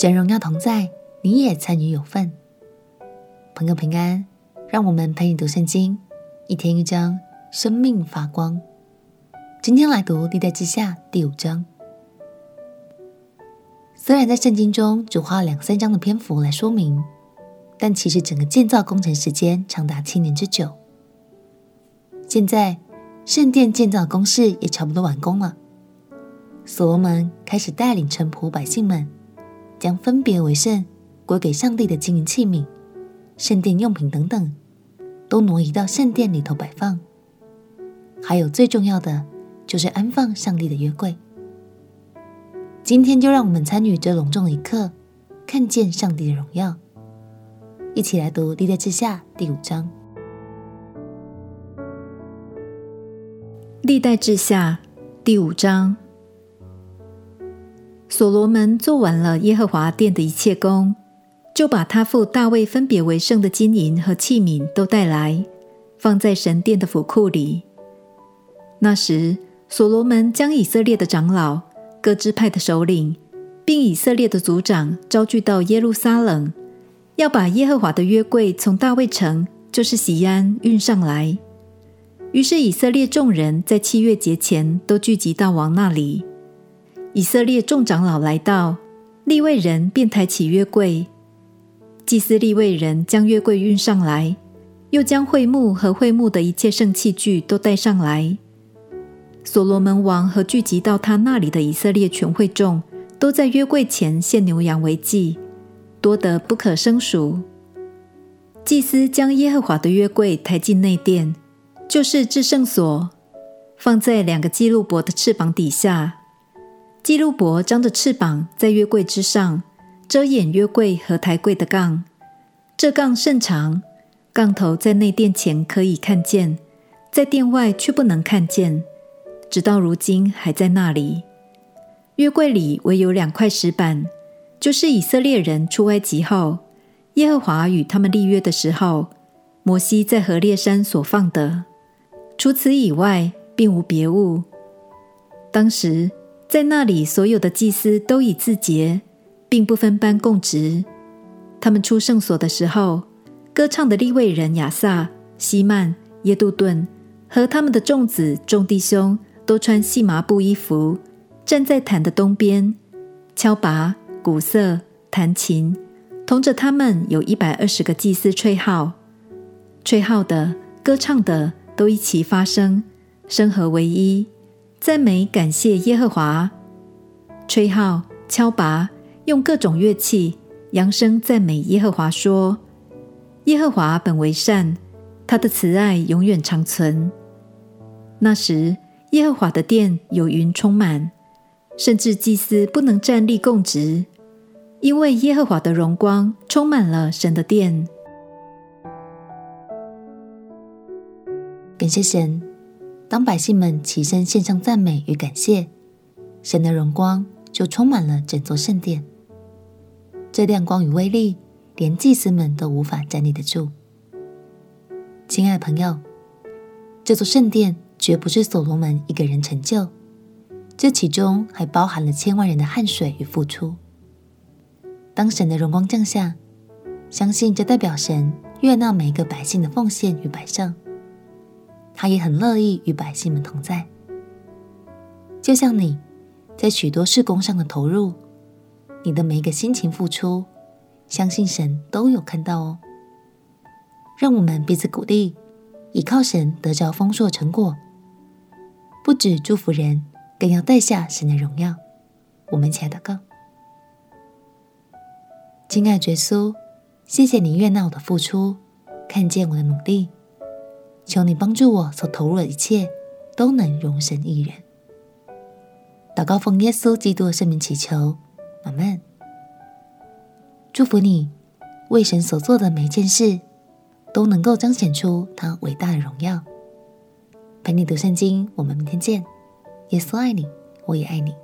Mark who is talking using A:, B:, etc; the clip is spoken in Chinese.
A: 神荣耀同在，你也参与有份。朋友平安，让我们陪你读圣经，一天一章，生命发光。今天来读历代之下第五章。虽然在圣经中只花了两三章的篇幅来说明，但其实整个建造工程时间长达七年之久。现在圣殿建造工事也差不多完工了。所罗门开始带领臣仆百姓们，将分别为圣归给上帝的金银器皿、圣殿用品等等，都挪移到圣殿里头摆放。还有最重要的，就是安放上帝的约柜。今天就让我们参与这隆重的一刻，看见上帝的荣耀。一起来读《历代志下》第五章。
B: 《历代志下》第五章。所罗门做完了耶和华殿的一切工，就把他父大卫分别为圣的金银和器皿都带来，放在神殿的府库里。那时，所罗门将以色列的长老、各支派的首领，并以色列的族长招聚到耶路撒冷，要把耶和华的约柜从大卫城，就是锡安运上来。于是，以色列众人在七月节前都聚集到王那里。以色列众长老来到，利未人便抬起约柜，祭司利未人将约柜运上来，又将会幕和会幕的一切圣器具都带上来。所罗门王和聚集到他那里的以色列全会众，都在约柜前献牛羊为祭，多得不可胜数。祭司将耶和华的约柜抬进内殿，就是至圣所，放在两个基路伯的翅膀底下。基路伯张着翅膀在约柜之上，遮掩约柜和台柜的杠。这杠甚长，杠头在内殿前可以看见，在殿外却不能看见，直到如今还在那里。约柜里唯有两块石板，就是以色列人出埃及后，耶和华与他们立约的时候，摩西在何烈山所放的。除此以外，并无别物。当时。在那里，所有的祭司都已自洁，并不分班供职。他们出圣所的时候，歌唱的利未人亚萨、希曼、耶杜顿和他们的众子、众弟兄都穿细麻布衣服，站在坛的东边，敲拔、鼓瑟、弹琴。同着他们有一百二十个祭司吹号，吹号的、歌唱的都一齐发声，声合为一。赞美感谢耶和华，吹号、敲鈸，用各种乐器扬声赞美耶和华，说：耶和华本为善，他的慈爱永远长存。那时，耶和华的殿有云充满，甚至祭司不能站立供职，因为耶和华的荣光充满了神的殿。
A: 感谢神。当百姓们起身献上赞美与感谢，神的荣光就充满了整座圣殿。这亮光与威力，连祭司们都无法站立得住。亲爱的朋友，这座圣殿绝不是所罗门一个人成就，这其中还包含了千万人的汗水与付出。当神的荣光降下，相信这代表神悦纳每一个百姓的奉献与摆上。他也很乐意与百姓们同在，就像你在许多事工上的投入，你的每一个辛勤付出，相信神都有看到哦。让我们彼此鼓励，倚靠神得着丰硕成果，不止祝福人，更要带下神的荣耀。我们一起来祷告，亲爱的耶稣，谢谢你悦纳我的付出，看见我的努力。求你帮助我所投入的一切都能荣神一人。祷告奉耶稣基督的圣名祈求，阿门。祝福你为神所做的每一件事都能够彰显出他伟大的荣耀。陪你读圣经，我们明天见。耶稣爱你，我也爱你。